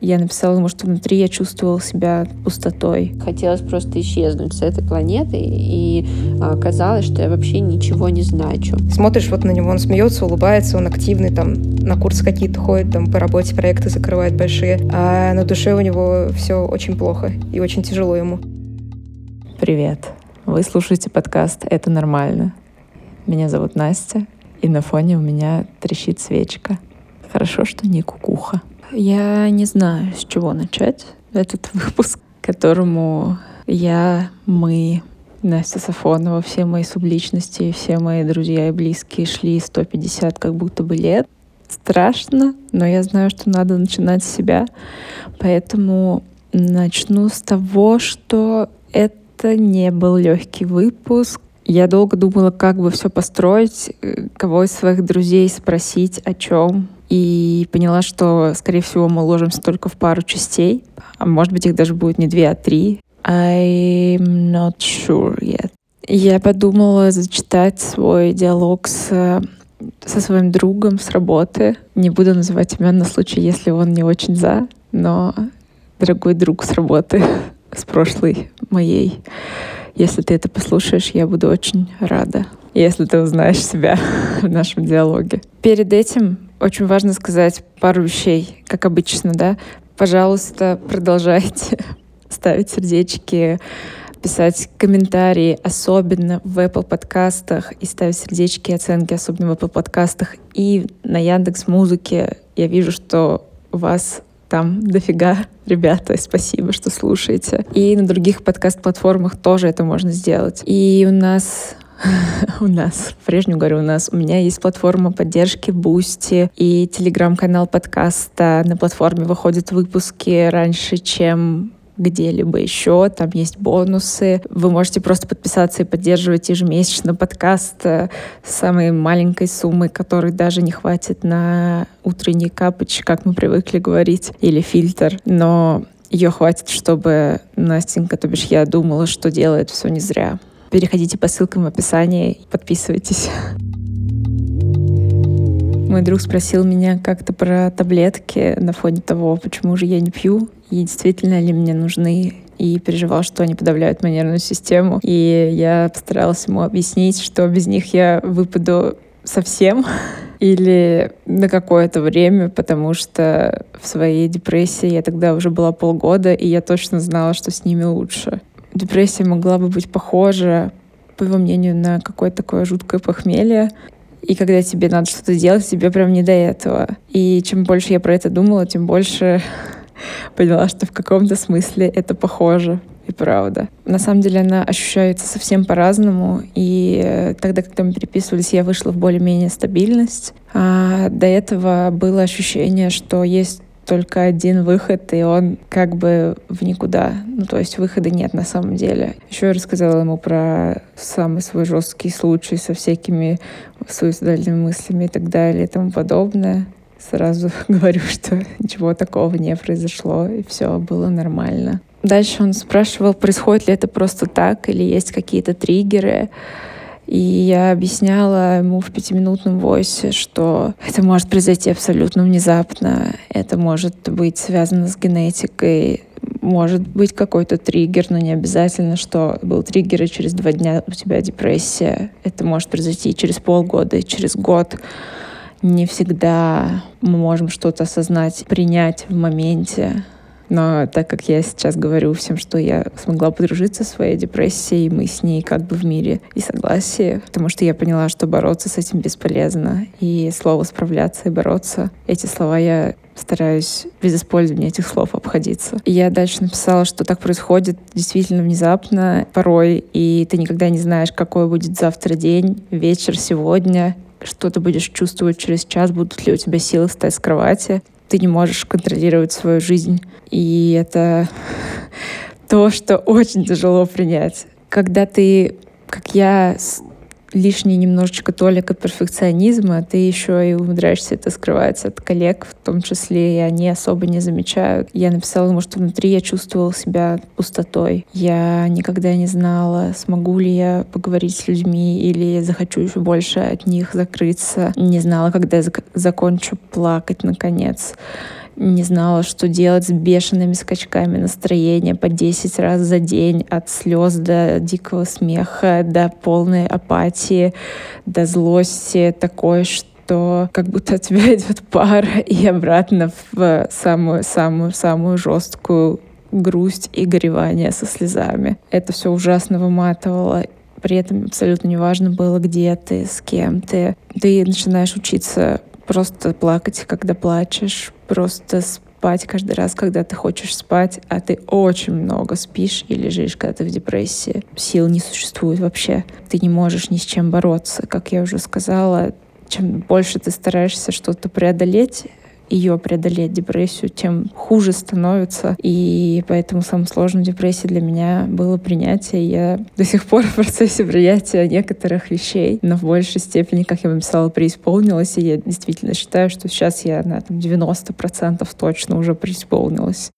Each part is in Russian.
Я написала ему, что внутри я чувствовала себя пустотой. Хотелось просто исчезнуть с этой планеты, и оказалось, что я вообще ничего не значу. Смотришь вот на него, он смеется, улыбается, он активный, там на курсы какие-то ходит, там по работе проекты закрывает большие, а на душе у него все очень плохо и очень тяжело ему. Привет. Вы слушаете подкаст «Это нормально». Меня зовут Настя, и на фоне у меня трещит свечка. Хорошо, что не кукуха. Я не знаю, с чего начать этот выпуск, которому я, мы, Настя Сафонова, все мои субличности, все мои друзья и близкие шли 150 как будто бы лет. Страшно, но я знаю, что надо начинать с себя. Поэтому начну с того, что это не был легкий выпуск. Я долго думала, как бы все построить, э, кого из своих друзей спросить о чем, и поняла, что, скорее всего, мы ложимся только в пару частей, а может быть, их даже будет не две, а три. I'm not sure yet. Я подумала зачитать свой диалог с со своим другом с работы. Не буду называть имен на случай, если он не очень за, но дорогой друг с работы, с прошлой моей. Если ты это послушаешь, я буду очень рада, если ты узнаешь себя в нашем диалоге. Перед этим очень важно сказать пару вещей, как обычно, да. Пожалуйста, продолжайте ставить сердечки, писать комментарии, особенно в Apple подкастах, и ставить сердечки и оценки, особенно в Apple подкастах. И на Яндекс Музыке я вижу, что у вас там дофига, ребята, спасибо, что слушаете. И на других подкаст-платформах тоже это можно сделать. И у нас У нас, прежнюю говорю, у нас, у меня есть платформа поддержки Boosty и телеграм-канал подкаста. На платформе выходят выпуски раньше, чем где-либо еще, там есть бонусы. Вы можете просто подписаться и поддерживать ежемесячно подкаст с самой маленькой суммой, которой даже не хватит на утренний капыч, как мы привыкли говорить, или фильтр. Но ее хватит, чтобы Настенька, то бишь я думала, что делает все не зря. Переходите по ссылкам в описании, подписывайтесь. Мой друг спросил меня как-то про таблетки на фоне того, почему же я не пью, и действительно ли мне нужны, и переживал, что они подавляют мою нервную систему. И я постаралась ему объяснить, что без них я выпаду совсем или на какое-то время, потому что в своей депрессии я тогда уже была полгода, и я точно знала, что с ними лучше депрессия могла бы быть похожа, по его мнению, на какое-то такое жуткое похмелье. И когда тебе надо что-то делать, тебе прям не до этого. И чем больше я про это думала, тем больше поняла, что в каком-то смысле это похоже и правда. На самом деле она ощущается совсем по-разному, и тогда, когда мы переписывались, я вышла в более-менее стабильность. А до этого было ощущение, что есть только один выход, и он как бы в никуда. Ну, то есть выхода нет на самом деле. Еще я рассказала ему про самый свой жесткий случай со всякими суицидальными мыслями и так далее и тому подобное. Сразу говорю, что ничего такого не произошло, и все было нормально. Дальше он спрашивал, происходит ли это просто так, или есть какие-то триггеры. И я объясняла ему в пятиминутном войсе, что это может произойти абсолютно внезапно, это может быть связано с генетикой, может быть какой-то триггер, но не обязательно, что был триггер, и через два дня у тебя депрессия. Это может произойти через полгода, и через год. Не всегда мы можем что-то осознать, принять в моменте. Но так как я сейчас говорю всем, что я смогла подружиться со своей депрессией, мы с ней как бы в мире и согласии, потому что я поняла, что бороться с этим бесполезно. И слово «справляться» и «бороться» — эти слова я стараюсь без использования этих слов обходиться. И я дальше написала, что так происходит действительно внезапно порой, и ты никогда не знаешь, какой будет завтра день, вечер, сегодня, что ты будешь чувствовать через час, будут ли у тебя силы встать с кровати ты не можешь контролировать свою жизнь. И это то, что очень тяжело принять. Когда ты, как я, лишний немножечко толика перфекционизма, ты еще и умудряешься это скрывать от коллег, в том числе, и они особо не замечают. Я написала ему, что внутри я чувствовала себя пустотой. Я никогда не знала, смогу ли я поговорить с людьми или захочу еще больше от них закрыться. Не знала, когда я зак закончу плакать наконец. Не знала, что делать с бешеными скачками настроения по 10 раз за день, от слез до дикого смеха, до полной апатии, до злости такой, что как будто от тебя идет пар и обратно в самую-самую-самую жесткую грусть и горевание со слезами. Это все ужасно выматывало. При этом абсолютно неважно было, где ты, с кем ты. Ты начинаешь учиться просто плакать, когда плачешь, просто спать каждый раз, когда ты хочешь спать, а ты очень много спишь и лежишь, когда ты в депрессии. Сил не существует вообще. Ты не можешь ни с чем бороться. Как я уже сказала, чем больше ты стараешься что-то преодолеть, ее преодолеть депрессию, тем хуже становится. И поэтому самым сложным в депрессии для меня было принятие. Я до сих пор в процессе принятия некоторых вещей, но в большей степени, как я вам писала, преисполнилась. И я действительно считаю, что сейчас я на там, 90% точно уже преисполнилась.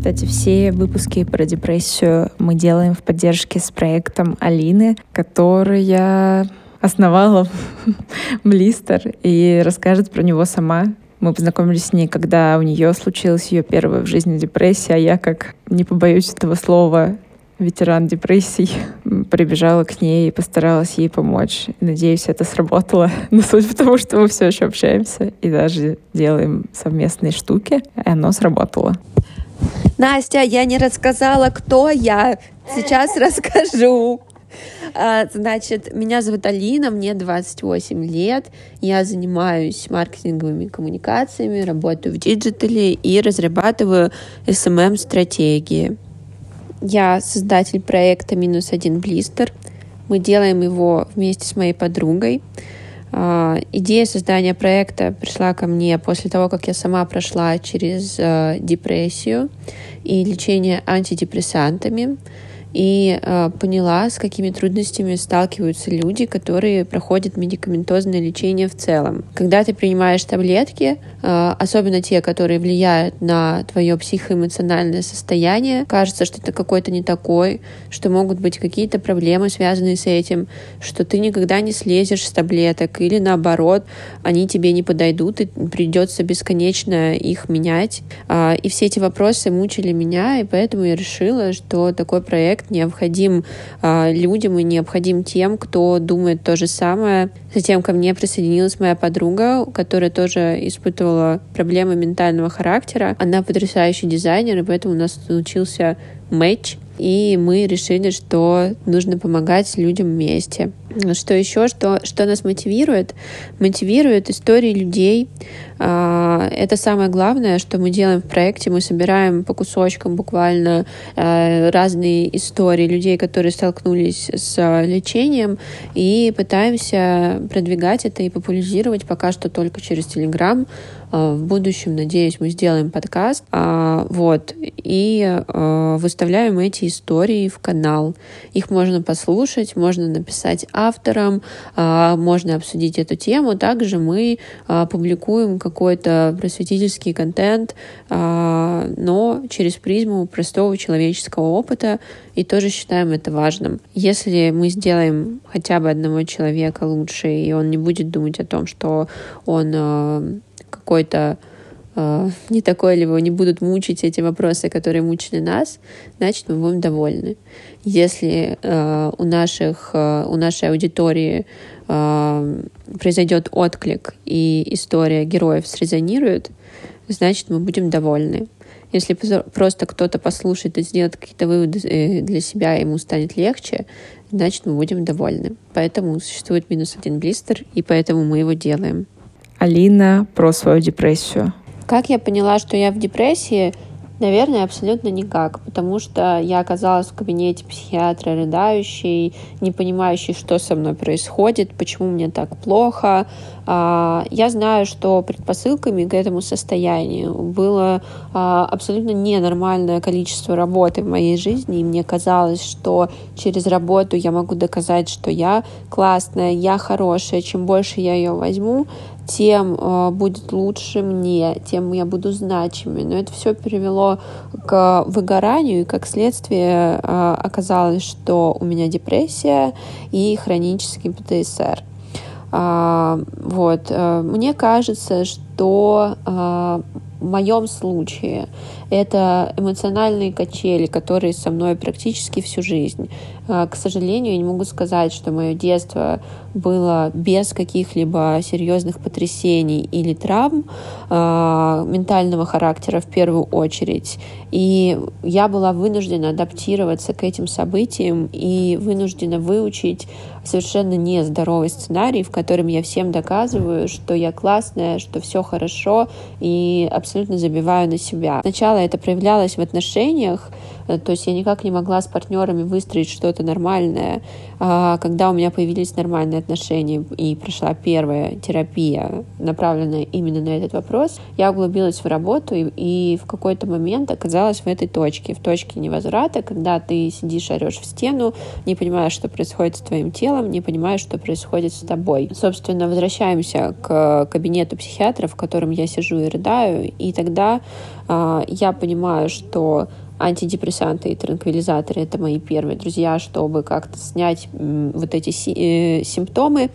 Кстати, все выпуски про депрессию мы делаем в поддержке с проектом Алины, которая основала Блистер и расскажет про него сама. Мы познакомились с ней, когда у нее случилась ее первая в жизни депрессия, а я, как не побоюсь этого слова, ветеран депрессий, прибежала к ней и постаралась ей помочь. Надеюсь, это сработало. Но суть в том, что мы все еще общаемся и даже делаем совместные штуки, и оно сработало. Настя, я не рассказала, кто я. Сейчас расскажу. А, значит, меня зовут Алина, мне 28 лет. Я занимаюсь маркетинговыми коммуникациями, работаю в диджитале и разрабатываю SMM-стратегии. Я создатель проекта «Минус один блистер». Мы делаем его вместе с моей подругой. А, идея создания проекта пришла ко мне после того, как я сама прошла через э, депрессию и лечение антидепрессантами и э, поняла, с какими трудностями сталкиваются люди, которые проходят медикаментозное лечение в целом. Когда ты принимаешь таблетки, э, особенно те, которые влияют на твое психоэмоциональное состояние, кажется, что ты какой-то не такой, что могут быть какие-то проблемы, связанные с этим, что ты никогда не слезешь с таблеток, или наоборот, они тебе не подойдут, и придется бесконечно их менять. Э, и все эти вопросы мучили меня, и поэтому я решила, что такой проект проект необходим э, людям и необходим тем, кто думает то же самое. Затем ко мне присоединилась моя подруга, которая тоже испытывала проблемы ментального характера. Она потрясающий дизайнер, и поэтому у нас случился матч и мы решили, что нужно помогать людям вместе. Что еще, что, что нас мотивирует? Мотивирует истории людей. А, это самое главное, что мы делаем в проекте. Мы собираем по кусочкам буквально а, разные истории людей, которые столкнулись с лечением, и пытаемся продвигать это и популяризировать пока что только через Телеграм. А, в будущем, надеюсь, мы сделаем подкаст. А, вот. И а, выставляем эти истории в канал. Их можно послушать, можно написать авторам, можно обсудить эту тему. Также мы публикуем какой-то просветительский контент, но через призму простого человеческого опыта и тоже считаем это важным. Если мы сделаем хотя бы одного человека лучше, и он не будет думать о том, что он какой-то э, не такой, либо не будут мучить эти вопросы, которые мучили нас, значит, мы будем довольны. Если э, у, наших, э, у нашей аудитории э, произойдет отклик и история героев срезонирует, значит, мы будем довольны. Если просто кто-то послушает и сделает какие-то выводы э, для себя, ему станет легче, значит, мы будем довольны. Поэтому существует минус один блистер, и поэтому мы его делаем. Алина про свою депрессию. Как я поняла, что я в депрессии? Наверное, абсолютно никак, потому что я оказалась в кабинете психиатра рыдающей, не понимающей, что со мной происходит, почему мне так плохо. А, я знаю, что предпосылками к этому состоянию было а, абсолютно ненормальное количество работы в моей жизни, и мне казалось, что через работу я могу доказать, что я классная, я хорошая, чем больше я ее возьму, тем э, будет лучше мне, тем я буду значимой. Но это все привело к выгоранию, и как следствие э, оказалось, что у меня депрессия и хронический ПТСР. А, вот. Э, мне кажется, что в моем случае это эмоциональные качели, которые со мной практически всю жизнь. А, к сожалению, я не могу сказать, что мое детство было без каких-либо серьезных потрясений или травм э, ментального характера в первую очередь. И я была вынуждена адаптироваться к этим событиям и вынуждена выучить совершенно нездоровый сценарий, в котором я всем доказываю, что я классная, что все хорошо и абсолютно забиваю на себя. Сначала это проявлялось в отношениях, то есть я никак не могла с партнерами выстроить что-то нормальное. А когда у меня появились нормальные отношения и прошла первая терапия, направленная именно на этот вопрос, я углубилась в работу и, и в какой-то момент оказалась в этой точке, в точке невозврата, когда ты сидишь, орешь в стену, не понимаешь, что происходит с твоим телом, не понимаешь, что происходит с тобой. Собственно, возвращаемся к кабинету психиатра, в котором я сижу и рыдаю, и тогда э, я понимаю, что антидепрессанты и транквилизаторы — это мои первые друзья, чтобы как-то снять вот эти э, симптомы.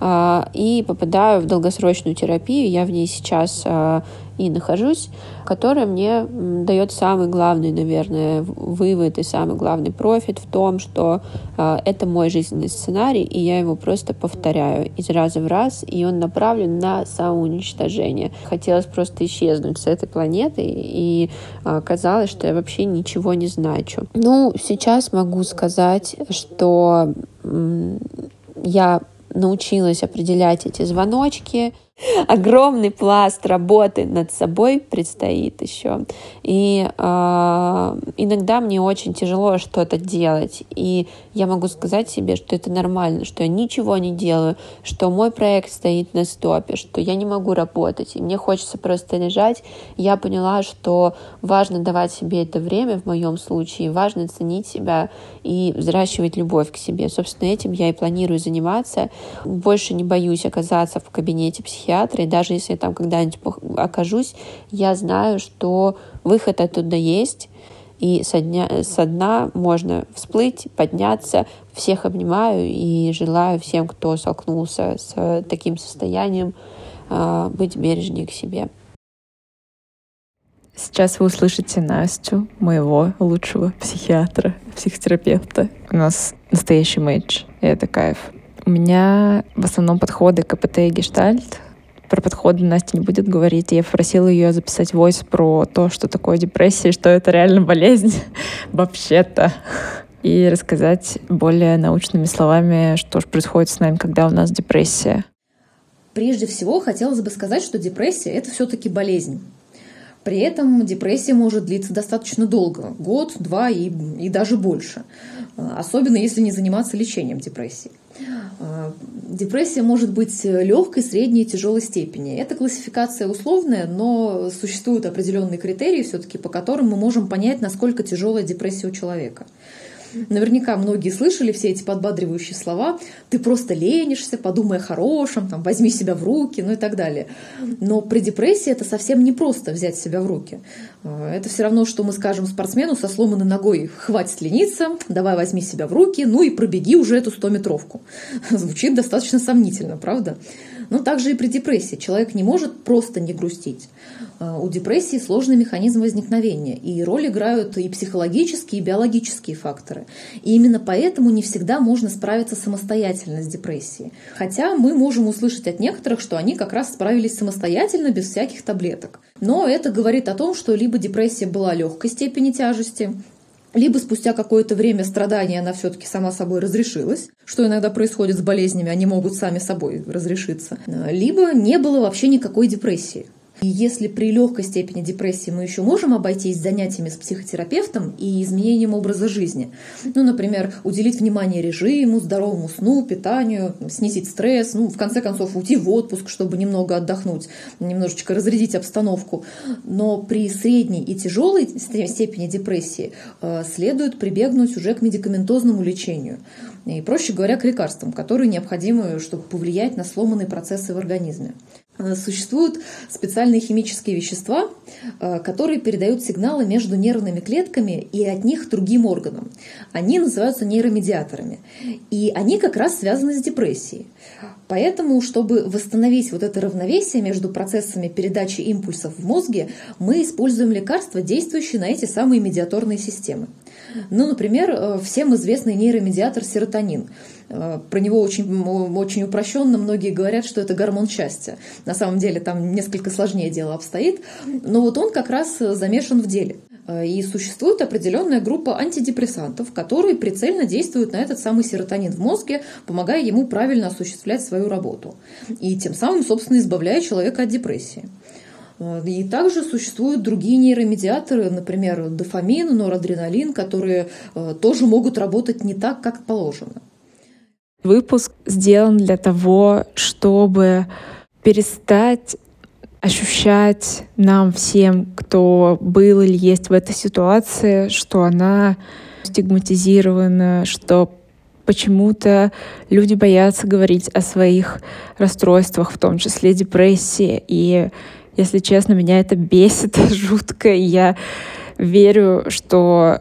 А, и попадаю в долгосрочную терапию. Я в ней сейчас а, и нахожусь, которая мне дает самый главный, наверное, вывод и самый главный профит в том, что э, это мой жизненный сценарий, и я его просто повторяю из раза в раз, и он направлен на самоуничтожение. Хотелось просто исчезнуть с этой планеты, и э, казалось, что я вообще ничего не значу. Ну, сейчас могу сказать, что э, я научилась определять эти звоночки, огромный пласт работы над собой предстоит еще. И э, иногда мне очень тяжело что-то делать. И я могу сказать себе, что это нормально, что я ничего не делаю, что мой проект стоит на стопе, что я не могу работать, и мне хочется просто лежать. Я поняла, что важно давать себе это время в моем случае, важно ценить себя и взращивать любовь к себе. Собственно, этим я и планирую заниматься. Больше не боюсь оказаться в кабинете психиатра психиатра, и даже если я там когда-нибудь окажусь, я знаю, что выход оттуда есть, и со дня, со дна можно всплыть, подняться. Всех обнимаю и желаю всем, кто столкнулся с таким состоянием, а, быть бережнее к себе. Сейчас вы услышите Настю, моего лучшего психиатра, психотерапевта. У нас настоящий матч, и это кайф. У меня в основном подходы КПТ и гештальт, про подходы Настя не будет говорить. Я попросила ее записать войс про то, что такое депрессия, что это реально болезнь вообще-то. И рассказать более научными словами, что же происходит с нами, когда у нас депрессия. Прежде всего, хотелось бы сказать, что депрессия — это все-таки болезнь. При этом депрессия может длиться достаточно долго — год, два и, и даже больше. Особенно если не заниматься лечением депрессии. А, депрессия может быть легкой, средней и тяжелой степени. Это классификация условная, но существуют определенные критерии, все-таки, по которым мы можем понять, насколько тяжелая депрессия у человека. Наверняка многие слышали все эти подбадривающие слова. Ты просто ленишься, подумай о хорошем, там, возьми себя в руки, ну и так далее. Но при депрессии это совсем не просто взять себя в руки. А, это все равно, что мы скажем спортсмену со сломанной ногой, хватит лениться, давай возьми себя в руки, ну и пробеги уже эту 100-метровку. Звучит достаточно сомнительно, правда? Но также и при депрессии человек не может просто не грустить. А, у депрессии сложный механизм возникновения, и роль играют и психологические, и биологические факторы. И именно поэтому не всегда можно справиться самостоятельно с депрессией. Хотя мы можем услышать от некоторых, что они как раз справились самостоятельно, без всяких таблеток. Но это говорит о том, что либо депрессия была легкой степени тяжести, либо спустя какое-то время страдания она все-таки сама собой разрешилась, что иногда происходит с болезнями, они могут сами собой разрешиться, либо не было вообще никакой депрессии. И если при легкой степени депрессии мы еще можем обойтись занятиями с психотерапевтом и изменением образа жизни, ну, например, уделить внимание режиму, здоровому сну, питанию, снизить стресс, ну, в конце концов, уйти в отпуск, чтобы немного отдохнуть, немножечко разрядить обстановку. Но при средней и тяжелой степени депрессии э, следует прибегнуть уже к медикаментозному лечению. И, проще говоря, к лекарствам, которые необходимы, чтобы повлиять на сломанные процессы в организме. Э, существуют специальные химические вещества, э, которые передают сигналы между нервными клетками и от них другим органам. Они называются нейромедиаторами. И они как раз связаны с депрессией. Поэтому, чтобы восстановить вот это равновесие между процессами передачи импульсов в мозге, мы используем лекарства, действующие на эти самые медиаторные системы. Ну, например, э, всем известный нейромедиатор серотонин. Э, про него очень, очень упрощенно многие говорят, что это гормон счастья. На самом деле там несколько сложнее дело обстоит, но вот он как раз замешан в деле. Э, и существует определенная группа антидепрессантов, которые прицельно действуют на этот самый серотонин в мозге, помогая ему правильно осуществлять свою работу. И тем самым, собственно, избавляя человека от депрессии. Э, и также существуют другие нейромедиаторы, например, дофамин, норадреналин, которые э, тоже могут работать не так, как положено. Выпуск сделан для того, чтобы перестать ощущать нам всем, кто был или есть в этой ситуации, что она стигматизирована, что почему-то люди боятся говорить о своих расстройствах, в том числе депрессии. И если честно, меня это бесит жутко. И я верю, что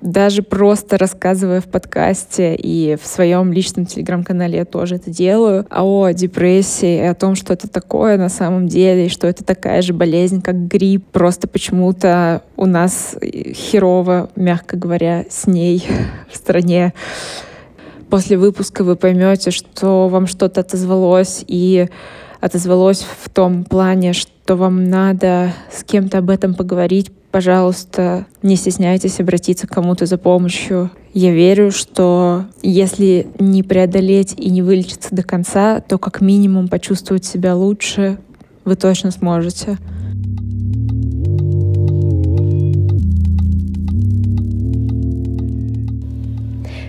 даже просто рассказывая в подкасте и в своем личном телеграм-канале я тоже это делаю, о депрессии, о том, что это такое на самом деле, и что это такая же болезнь, как грипп. Просто почему-то у нас херово, мягко говоря, с ней в стране. После выпуска вы поймете, что вам что-то отозвалось, и отозвалось в том плане, что вам надо с кем-то об этом поговорить, пожалуйста, не стесняйтесь обратиться к кому-то за помощью. Я верю, что если не преодолеть и не вылечиться до конца, то как минимум почувствовать себя лучше вы точно сможете.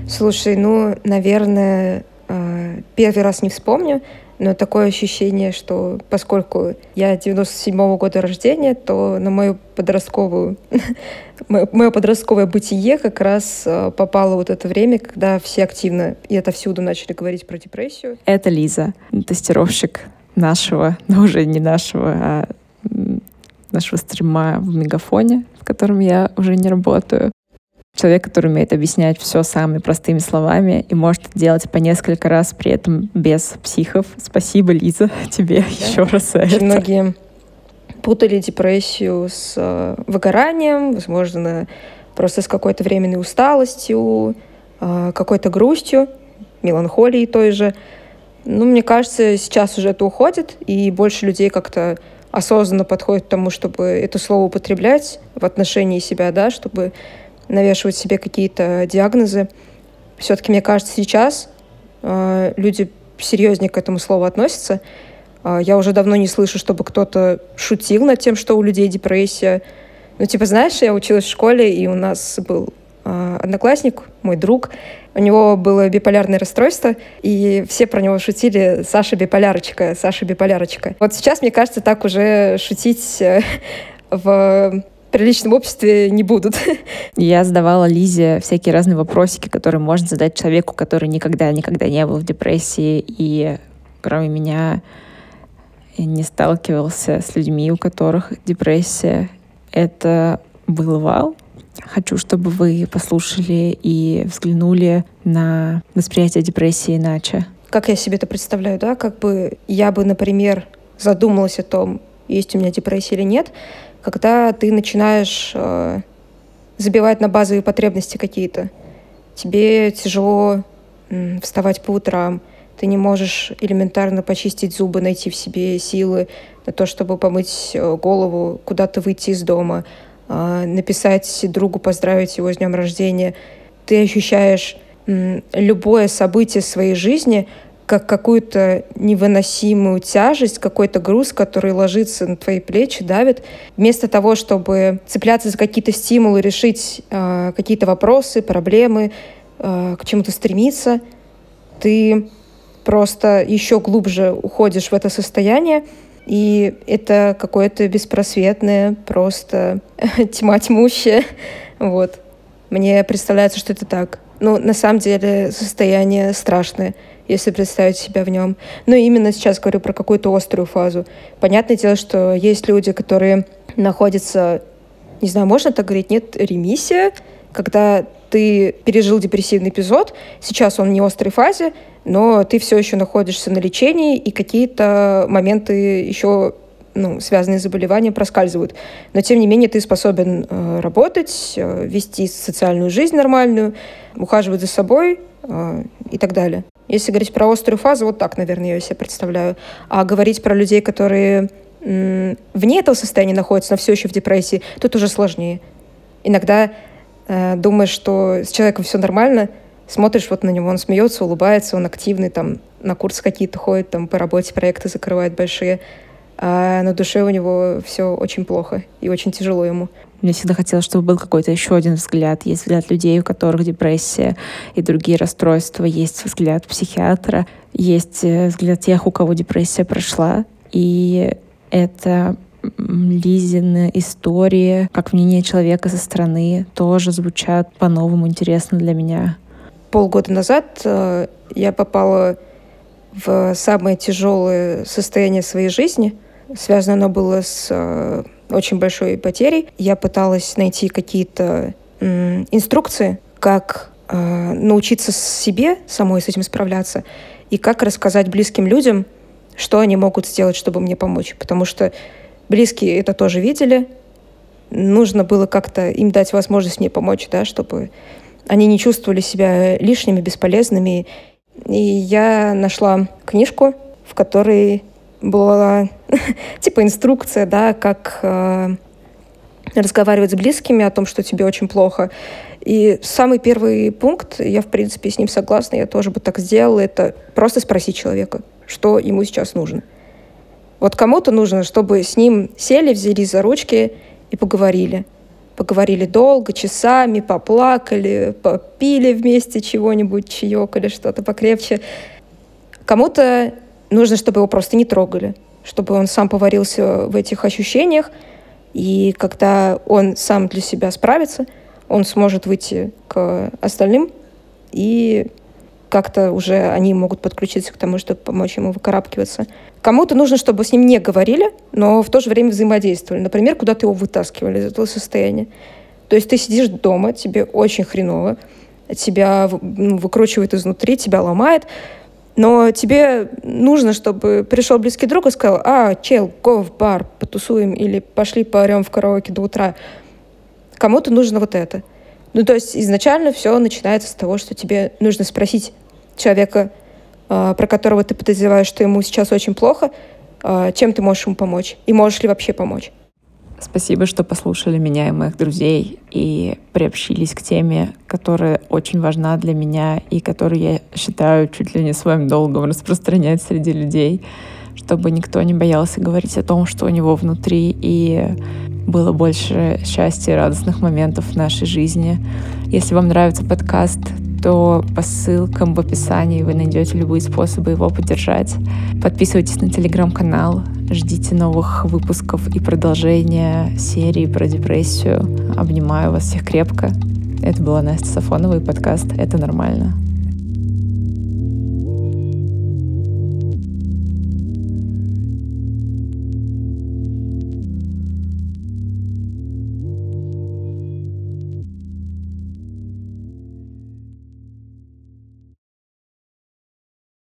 Слушай, ну, наверное, э, первый раз не вспомню, но такое ощущение, что поскольку я 97-го года рождения, то на мою подростковую, мое подростковое бытие как раз э, попало вот это время, когда все активно и это всюду начали говорить про депрессию. Это Лиза, тестировщик нашего, но уже не нашего, а нашего стрима в Мегафоне, в котором я уже не работаю. Человек, который умеет объяснять все самыми простыми словами и может делать по несколько раз, при этом без психов. Спасибо, Лиза, тебе да. еще раз за Очень это. многие путали депрессию с э, выгоранием, возможно, просто с какой-то временной усталостью, э, какой-то грустью, меланхолией той же. Ну, мне кажется, сейчас уже это уходит, и больше людей как-то осознанно подходит к тому, чтобы это слово употреблять в отношении себя, да, чтобы навешивать себе какие-то диагнозы. Все-таки, мне кажется, сейчас э, люди серьезнее к этому слову относятся. Э, я уже давно не слышу, чтобы кто-то шутил над тем, что у людей депрессия. Ну, типа, знаешь, я училась в школе, и у нас был э, одноклассник, мой друг. У него было биполярное расстройство, и все про него шутили «Саша биполярочка, Саша биполярочка». Вот сейчас, мне кажется, так уже шутить э, в приличном обществе не будут. Я задавала Лизе всякие разные вопросики, которые можно задать человеку, который никогда-никогда не был в депрессии и кроме меня не сталкивался с людьми, у которых депрессия. Это был вау. Хочу, чтобы вы послушали и взглянули на восприятие депрессии иначе. Как я себе это представляю, да? Как бы я бы, например, задумалась о том, есть у меня депрессия или нет, когда ты начинаешь э, забивать на базовые потребности какие-то. Тебе тяжело м, вставать по утрам, ты не можешь элементарно почистить зубы, найти в себе силы на то, чтобы помыть э, голову, куда-то выйти из дома, э, написать другу, поздравить его с днем рождения. Ты ощущаешь любое событие своей жизни как какую-то невыносимую тяжесть, какой-то груз, который ложится на твои плечи, давит. Вместо того, чтобы цепляться за какие-то стимулы, решить э, какие-то вопросы, проблемы, э, к чему-то стремиться, ты просто еще глубже уходишь в это состояние, и это какое-то беспросветное, просто тьма тьмущая. Вот. Мне представляется, что это так. Ну, на самом деле, состояние страшное. Если представить себя в нем. Но именно сейчас говорю про какую-то острую фазу. Понятное дело, что есть люди, которые находятся, не знаю, можно так говорить, нет, ремиссия, когда ты пережил депрессивный эпизод, сейчас он не острой фазе, но ты все еще находишься на лечении, и какие-то моменты еще ну, связанные с заболеванием проскальзывают. Но, тем не менее, ты способен э, работать, э, вести социальную жизнь нормальную, ухаживать за собой э, и так далее. Если говорить про острую фазу, вот так, наверное, я себе представляю. А говорить про людей, которые вне этого состояния находятся, но все еще в депрессии, тут уже сложнее. Иногда э, думаешь, что с человеком все нормально, смотришь вот на него, он смеется, улыбается, он активный, там, на курсы какие-то ходит, там, по работе проекты закрывает большие, а на душе у него все очень плохо и очень тяжело ему. Мне всегда хотелось, чтобы был какой-то еще один взгляд. Есть взгляд людей, у которых депрессия и другие расстройства. Есть взгляд психиатра. Есть э, взгляд тех, у кого депрессия прошла. И это Лизины истории, как мнение человека со стороны, тоже звучат по-новому интересно для меня. Полгода назад э, я попала в самое тяжелое состояние своей жизни. Связано оно было с э, очень большой потерей. Я пыталась найти какие-то инструкции, как э, научиться себе самой с этим справляться и как рассказать близким людям, что они могут сделать, чтобы мне помочь. Потому что близкие это тоже видели. Нужно было как-то им дать возможность мне помочь, да, чтобы они не чувствовали себя лишними, бесполезными. И я нашла книжку, в которой была типа инструкция, да, как э, разговаривать с близкими о том, что тебе очень плохо. И самый первый пункт, я, в принципе, с ним согласна, я тоже бы так сделала, это просто спросить человека, что ему сейчас нужно. Вот кому-то нужно, чтобы с ним сели, взялись за ручки и поговорили. Поговорили долго, часами, поплакали, попили вместе чего-нибудь, чаек или что-то покрепче. Кому-то нужно, чтобы его просто не трогали, чтобы он сам поварился в этих ощущениях, и когда он сам для себя справится, он сможет выйти к остальным, и как-то уже они могут подключиться к тому, чтобы помочь ему выкарабкиваться. Кому-то нужно, чтобы с ним не говорили, но в то же время взаимодействовали. Например, куда-то его вытаскивали из этого состояния. То есть ты сидишь дома, тебе очень хреново, тебя ну, выкручивает изнутри, тебя ломает, но тебе нужно, чтобы пришел близкий друг и сказал, а, чел, го в бар, потусуем, или пошли поорем в караоке до утра. Кому-то нужно вот это. Ну, то есть изначально все начинается с того, что тебе нужно спросить человека, э, про которого ты подозреваешь, что ему сейчас очень плохо, э, чем ты можешь ему помочь, и можешь ли вообще помочь. Спасибо, что послушали меня и моих друзей и приобщились к теме, которая очень важна для меня и которую я считаю чуть ли не своим долгом распространять среди людей, чтобы никто не боялся говорить о том, что у него внутри, и было больше счастья и радостных моментов в нашей жизни. Если вам нравится подкаст, то по ссылкам в описании вы найдете любые способы его поддержать. Подписывайтесь на телеграм-канал, ждите новых выпусков и продолжения серии про депрессию. Обнимаю вас всех крепко. Это была Настя Сафонова и подкаст «Это нормально».